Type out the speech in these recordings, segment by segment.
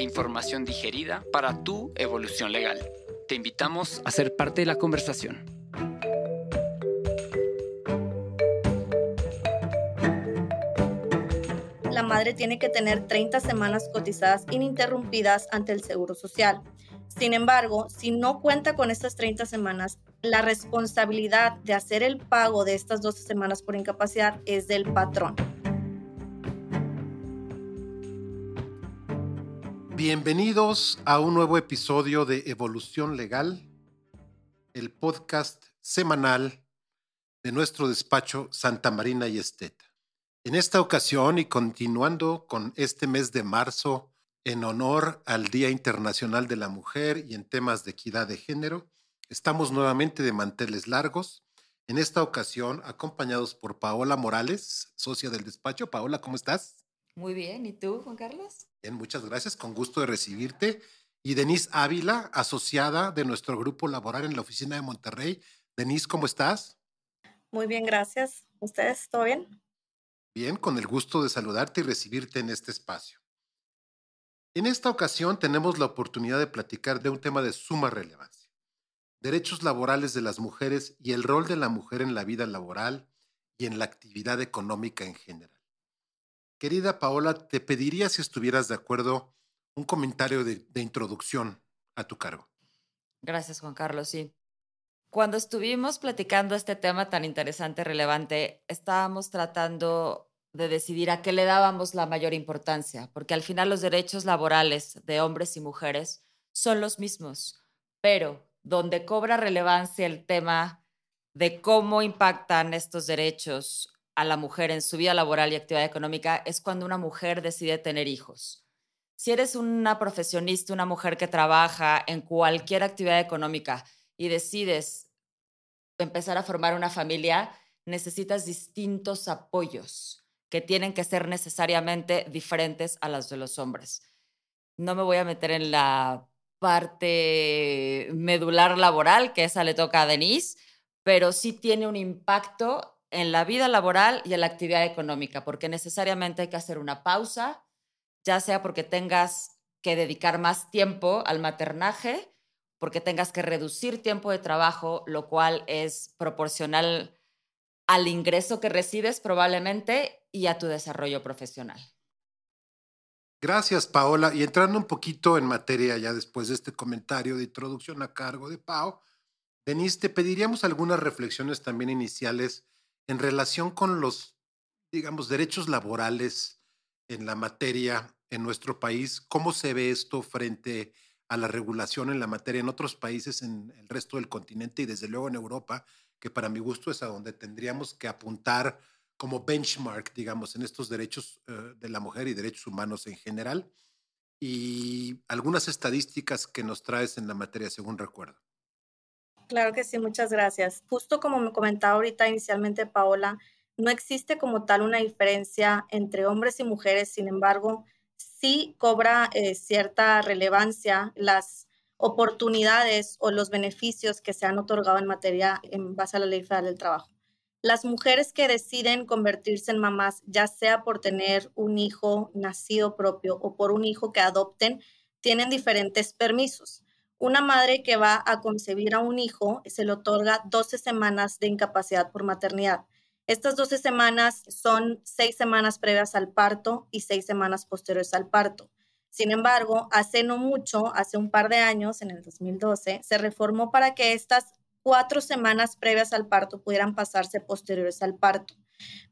Información digerida para tu evolución legal. Te invitamos a ser parte de la conversación. La madre tiene que tener 30 semanas cotizadas ininterrumpidas ante el Seguro Social. Sin embargo, si no cuenta con estas 30 semanas, la responsabilidad de hacer el pago de estas 12 semanas por incapacidad es del patrón. Bienvenidos a un nuevo episodio de Evolución Legal, el podcast semanal de nuestro despacho Santa Marina y Esteta. En esta ocasión y continuando con este mes de marzo en honor al Día Internacional de la Mujer y en temas de equidad de género, estamos nuevamente de manteles largos. En esta ocasión acompañados por Paola Morales, socia del despacho. Paola, ¿cómo estás? Muy bien, ¿y tú, Juan Carlos? Bien, muchas gracias, con gusto de recibirte. Y Denise Ávila, asociada de nuestro grupo laboral en la oficina de Monterrey. Denise, ¿cómo estás? Muy bien, gracias. ¿Ustedes, todo bien? Bien, con el gusto de saludarte y recibirte en este espacio. En esta ocasión tenemos la oportunidad de platicar de un tema de suma relevancia. Derechos laborales de las mujeres y el rol de la mujer en la vida laboral y en la actividad económica en general. Querida Paola, te pediría si estuvieras de acuerdo un comentario de, introducción a tu cargo. Gracias, Juan Carlos. Sí. Cuando estuvimos platicando este tema tan interesante, y relevante, estábamos tratando de decidir a qué le dábamos la mayor importancia, porque al final los derechos laborales de hombres y mujeres son los mismos, pero donde cobra relevancia el tema de cómo impactan estos derechos a la mujer en su vida laboral y actividad económica es cuando una mujer decide tener hijos. Si eres una profesionista, una mujer que trabaja en cualquier actividad económica y decides empezar a formar una familia, necesitas distintos apoyos que tienen que ser necesariamente diferentes a los de los hombres. No me voy a meter en la parte medular laboral, que esa le toca a Denise, pero sí tiene un impacto en la vida laboral y en la actividad económica, porque necesariamente hay que hacer una pausa, ya sea porque tengas que dedicar más tiempo al maternaje, porque tengas que reducir tiempo de trabajo, lo cual es proporcional al ingreso que recibes probablemente y a tu desarrollo profesional. Gracias, Paola. Y entrando un poquito en materia ya después de este comentario de introducción a cargo de Pau, Denise, te pediríamos algunas reflexiones también iniciales en relación con los, digamos, derechos laborales en la materia en nuestro país, ¿cómo se ve esto frente a la regulación en la materia en otros países en el resto del continente y desde luego en Europa, que para mi gusto es a donde tendríamos que apuntar como benchmark, digamos, en estos derechos eh, de la mujer y derechos humanos en general? Y algunas estadísticas que nos traes en la materia, según recuerdo. Claro que sí, muchas gracias. Justo como me comentaba ahorita inicialmente Paola, no existe como tal una diferencia entre hombres y mujeres, sin embargo, sí cobra eh, cierta relevancia las oportunidades o los beneficios que se han otorgado en materia en base a la ley federal del trabajo. Las mujeres que deciden convertirse en mamás, ya sea por tener un hijo nacido propio o por un hijo que adopten, tienen diferentes permisos. Una madre que va a concebir a un hijo se le otorga 12 semanas de incapacidad por maternidad. Estas 12 semanas son seis semanas previas al parto y seis semanas posteriores al parto. Sin embargo, hace no mucho, hace un par de años, en el 2012, se reformó para que estas cuatro semanas previas al parto pudieran pasarse posteriores al parto,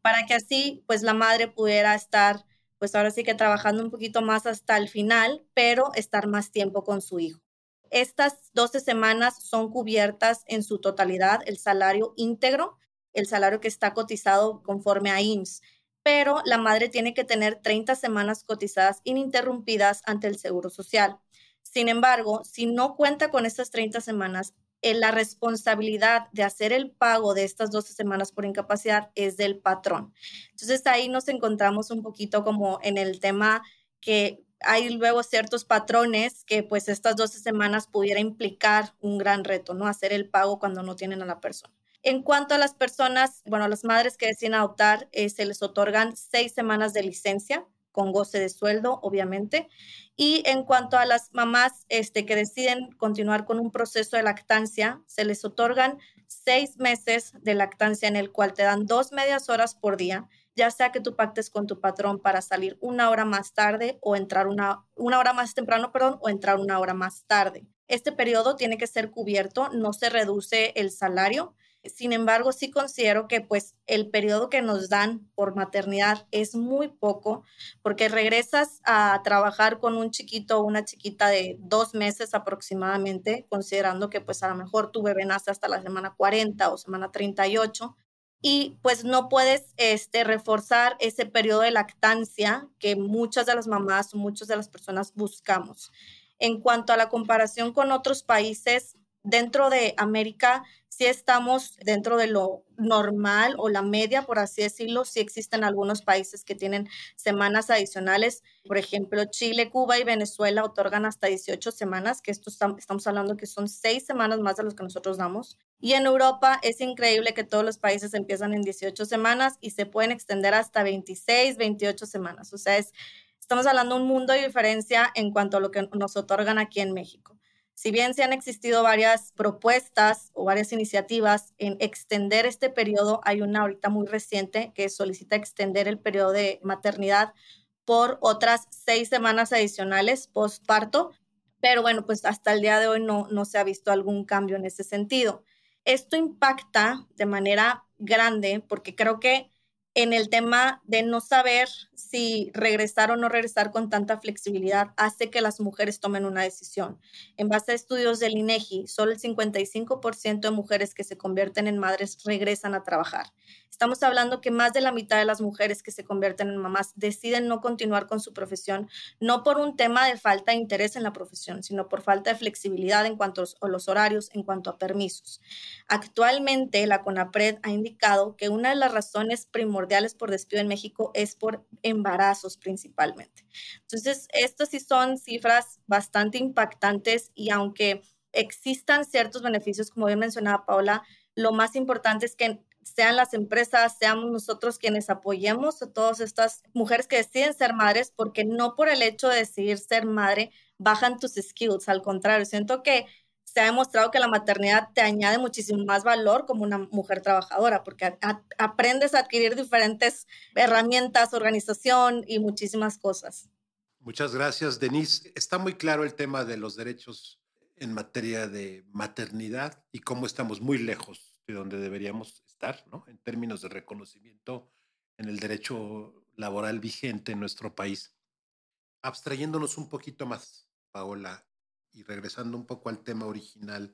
para que así, pues la madre pudiera estar, pues ahora sí que trabajando un poquito más hasta el final, pero estar más tiempo con su hijo. Estas 12 semanas son cubiertas en su totalidad el salario íntegro, el salario que está cotizado conforme a IMSS. pero la madre tiene que tener 30 semanas cotizadas ininterrumpidas ante el Seguro Social. Sin embargo, si no cuenta con estas 30 semanas, eh, la responsabilidad de hacer el pago de estas 12 semanas por incapacidad es del patrón. Entonces ahí nos encontramos un poquito como en el tema que hay luego ciertos patrones que pues estas 12 semanas pudiera implicar un gran reto, ¿no? Hacer el pago cuando no tienen a la persona. En cuanto a las personas, bueno, a las madres que deciden adoptar, eh, se les otorgan seis semanas de licencia con goce de sueldo, obviamente. Y en cuanto a las mamás este, que deciden continuar con un proceso de lactancia, se les otorgan seis meses de lactancia en el cual te dan dos medias horas por día, ya sea que tú pactes con tu patrón para salir una hora más tarde o entrar una, una hora más temprano, perdón, o entrar una hora más tarde. Este periodo tiene que ser cubierto, no se reduce el salario sin embargo, sí considero que pues el periodo que nos dan por maternidad es muy poco porque regresas a trabajar con un chiquito o una chiquita de dos meses aproximadamente, considerando que pues a lo mejor tu bebé nace hasta la semana 40 o semana 38 y pues no puedes este, reforzar ese periodo de lactancia que muchas de las mamás o muchas de las personas buscamos. En cuanto a la comparación con otros países, dentro de América si estamos dentro de lo normal o la media, por así decirlo. Sí existen algunos países que tienen semanas adicionales. Por ejemplo, Chile, Cuba y Venezuela otorgan hasta 18 semanas, que esto estamos hablando que son seis semanas más de los que nosotros damos. Y en Europa es increíble que todos los países empiezan en 18 semanas y se pueden extender hasta 26, 28 semanas. O sea, es, estamos hablando de un mundo de diferencia en cuanto a lo que nos otorgan aquí en México. Si bien se han existido varias propuestas o varias iniciativas en extender este periodo, hay una ahorita muy reciente que solicita extender el periodo de maternidad por otras seis semanas adicionales postparto, pero bueno, pues hasta el día de hoy no, no se ha visto algún cambio en ese sentido. Esto impacta de manera grande porque creo que en el tema de no saber si regresar o no regresar con tanta flexibilidad hace que las mujeres tomen una decisión. En base a estudios del INEGI, solo el 55% de mujeres que se convierten en madres regresan a trabajar. Estamos hablando que más de la mitad de las mujeres que se convierten en mamás deciden no continuar con su profesión, no por un tema de falta de interés en la profesión, sino por falta de flexibilidad en cuanto a los horarios, en cuanto a permisos. Actualmente, la CONAPRED ha indicado que una de las razones primordiales por despido en México es por embarazos principalmente. Entonces, estas sí son cifras bastante impactantes y aunque existan ciertos beneficios, como bien mencionaba Paula, lo más importante es que sean las empresas, seamos nosotros quienes apoyemos a todas estas mujeres que deciden ser madres, porque no por el hecho de decidir ser madre bajan tus skills, al contrario, siento que se ha demostrado que la maternidad te añade muchísimo más valor como una mujer trabajadora, porque aprendes a adquirir diferentes herramientas, organización y muchísimas cosas. Muchas gracias, Denise. Está muy claro el tema de los derechos en materia de maternidad y cómo estamos muy lejos de donde deberíamos estar, ¿no? En términos de reconocimiento en el derecho laboral vigente en nuestro país. Abstrayéndonos un poquito más, Paola, y regresando un poco al tema original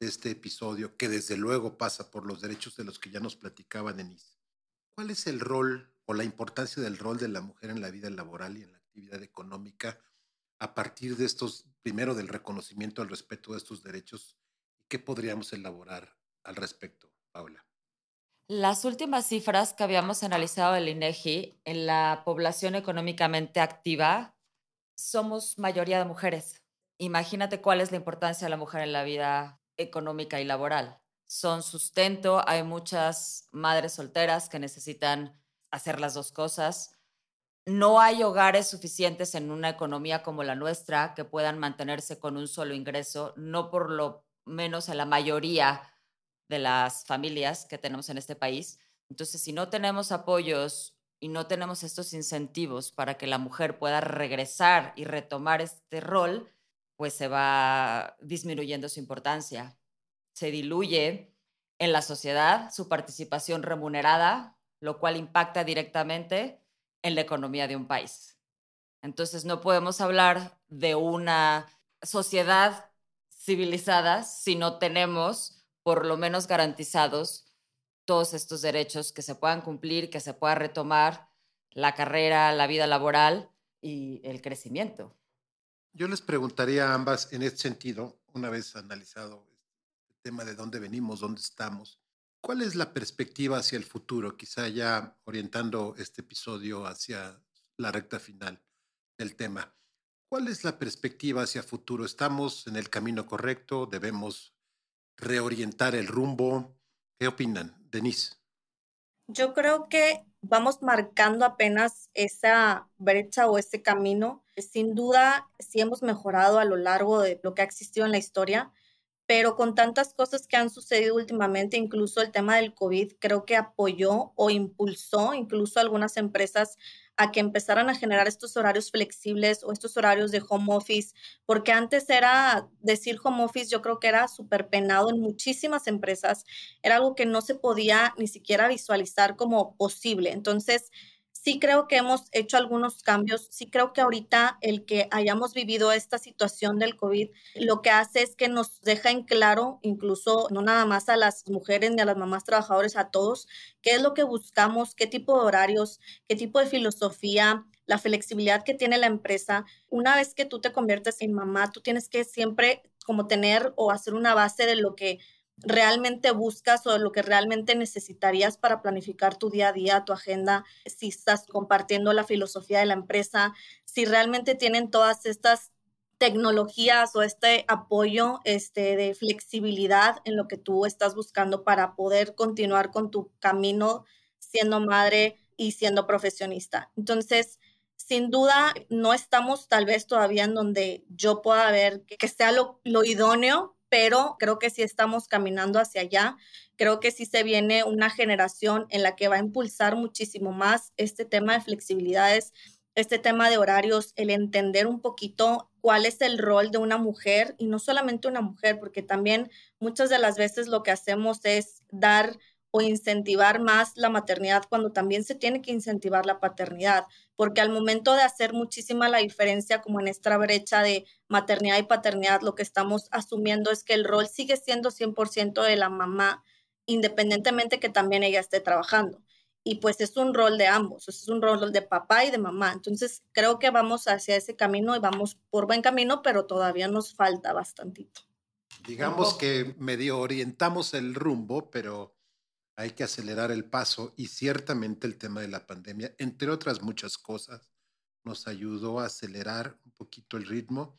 de este episodio, que desde luego pasa por los derechos de los que ya nos platicaba Denise. ¿Cuál es el rol o la importancia del rol de la mujer en la vida laboral y en la actividad económica a partir de estos, primero del reconocimiento al respeto de estos derechos? ¿Y qué podríamos elaborar al respecto, Paula? Las últimas cifras que habíamos analizado del INEGI en la población económicamente activa somos mayoría de mujeres. Imagínate cuál es la importancia de la mujer en la vida económica y laboral. Son sustento, hay muchas madres solteras que necesitan hacer las dos cosas. No hay hogares suficientes en una economía como la nuestra que puedan mantenerse con un solo ingreso, no por lo menos en la mayoría de las familias que tenemos en este país. Entonces, si no tenemos apoyos y no tenemos estos incentivos para que la mujer pueda regresar y retomar este rol, pues se va disminuyendo su importancia. Se diluye en la sociedad su participación remunerada, lo cual impacta directamente en la economía de un país. Entonces, no podemos hablar de una sociedad civilizada si no tenemos por lo menos garantizados todos estos derechos que se puedan cumplir, que se pueda retomar la carrera, la vida laboral y el crecimiento. Yo les preguntaría a ambas en este sentido, una vez analizado el tema de dónde venimos, dónde estamos, ¿cuál es la perspectiva hacia el futuro? Quizá ya orientando este episodio hacia la recta final del tema. ¿Cuál es la perspectiva hacia futuro? ¿Estamos en el camino correcto? ¿Debemos reorientar el rumbo? ¿Qué opinan? Denise. Yo creo que vamos marcando apenas esa brecha o ese camino. Sin duda, sí hemos mejorado a lo largo de lo que ha existido en la historia, pero con tantas cosas que han sucedido últimamente, incluso el tema del COVID, creo que apoyó o impulsó incluso algunas empresas a que empezaran a generar estos horarios flexibles o estos horarios de home office, porque antes era decir home office, yo creo que era súper penado en muchísimas empresas, era algo que no se podía ni siquiera visualizar como posible. Entonces, sí creo que hemos hecho algunos cambios, sí creo que ahorita el que hayamos vivido esta situación del COVID, lo que hace es que nos deja en claro, incluso no nada más a las mujeres ni a las mamás trabajadoras, a todos, qué es lo que buscamos, qué tipo de horarios, qué tipo de filosofía, la flexibilidad que tiene la empresa. Una vez que tú te conviertes en mamá, tú tienes que siempre como tener o hacer una base de lo que realmente buscas o lo que realmente necesitarías para planificar tu día a día, tu agenda, si estás compartiendo la filosofía de la empresa, si realmente tienen todas estas tecnologías o este apoyo este, de flexibilidad en lo que tú estás buscando para poder continuar con tu camino siendo madre y siendo profesionista. Entonces, sin duda, no estamos tal vez todavía en donde yo pueda ver que, sea lo, lo idóneo pero creo que sí estamos caminando hacia allá. Creo que sí se viene una generación en la que va a impulsar muchísimo más este tema de flexibilidades, este tema de horarios, el entender un poquito cuál es el rol de una mujer y no solamente una mujer, porque también muchas de las veces lo que hacemos es dar o incentivar más la maternidad cuando también se tiene que incentivar la paternidad, porque al momento de hacer muchísima la diferencia como en esta brecha de maternidad y paternidad, lo que estamos asumiendo es que el rol sigue siendo 100% de la mamá, independientemente que también ella esté trabajando. Y pues es un rol de ambos, es un rol de papá y de mamá. Entonces creo que vamos hacia ese camino y vamos por buen camino, pero todavía nos falta bastantito. Digamos que medio orientamos el rumbo, pero hay que acelerar el paso y ciertamente el tema de la pandemia, entre otras muchas cosas, nos ayudó a acelerar un poquito el ritmo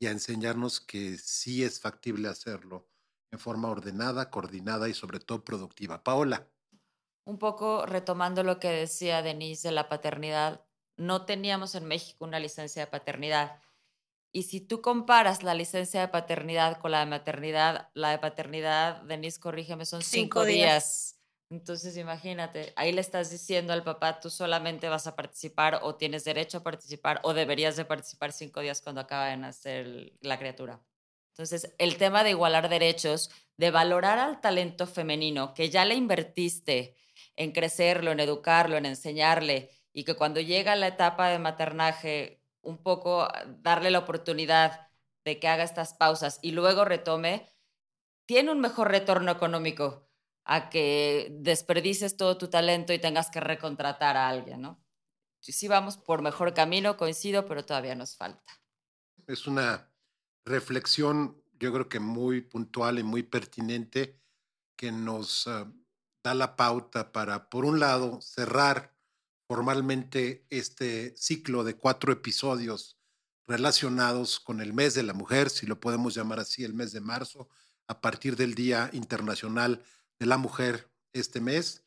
y a enseñarnos que sí es factible hacerlo en forma ordenada, coordinada y sobre todo productiva. Paola. Un poco retomando lo que decía Denise de la paternidad, no teníamos en México una licencia de paternidad. Y si tú comparas la licencia de paternidad con la de maternidad, la de paternidad, Denise, corrígeme, son cinco, días. Entonces, imagínate, ahí le estás diciendo al papá, tú solamente vas a participar o tienes derecho a participar o deberías de participar cinco días cuando acaba de nacer la criatura. Entonces, el tema de igualar derechos, de valorar al talento femenino, que ya le invertiste en crecerlo, en educarlo, en enseñarle, y que cuando llega la etapa de maternaje, un poco darle la oportunidad de que haga estas pausas y luego retome, tiene un mejor retorno económico a que desperdices todo tu talento y tengas que recontratar a alguien, ¿no? Sí vamos por mejor camino, coincido, pero todavía nos falta. Es una reflexión, yo creo que muy puntual y muy pertinente, que nos ah, da la pauta para, por un lado, cerrar formalmente este ciclo de cuatro episodios relacionados con el mes de la mujer, si lo podemos llamar así, el mes de marzo, a partir del Día Internacional de la mujer este mes,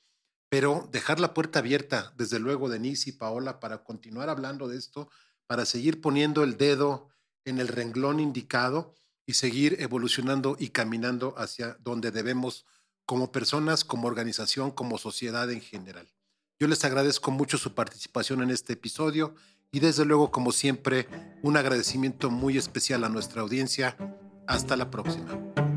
pero dejar la puerta abierta, desde luego, Denise y Paola, para continuar hablando de esto, para seguir poniendo el dedo en el renglón indicado y seguir evolucionando y caminando hacia donde debemos como personas, como organización, como sociedad en general. Yo les agradezco mucho su participación en este episodio y desde luego, como siempre, un agradecimiento muy especial a nuestra audiencia. Hasta la próxima.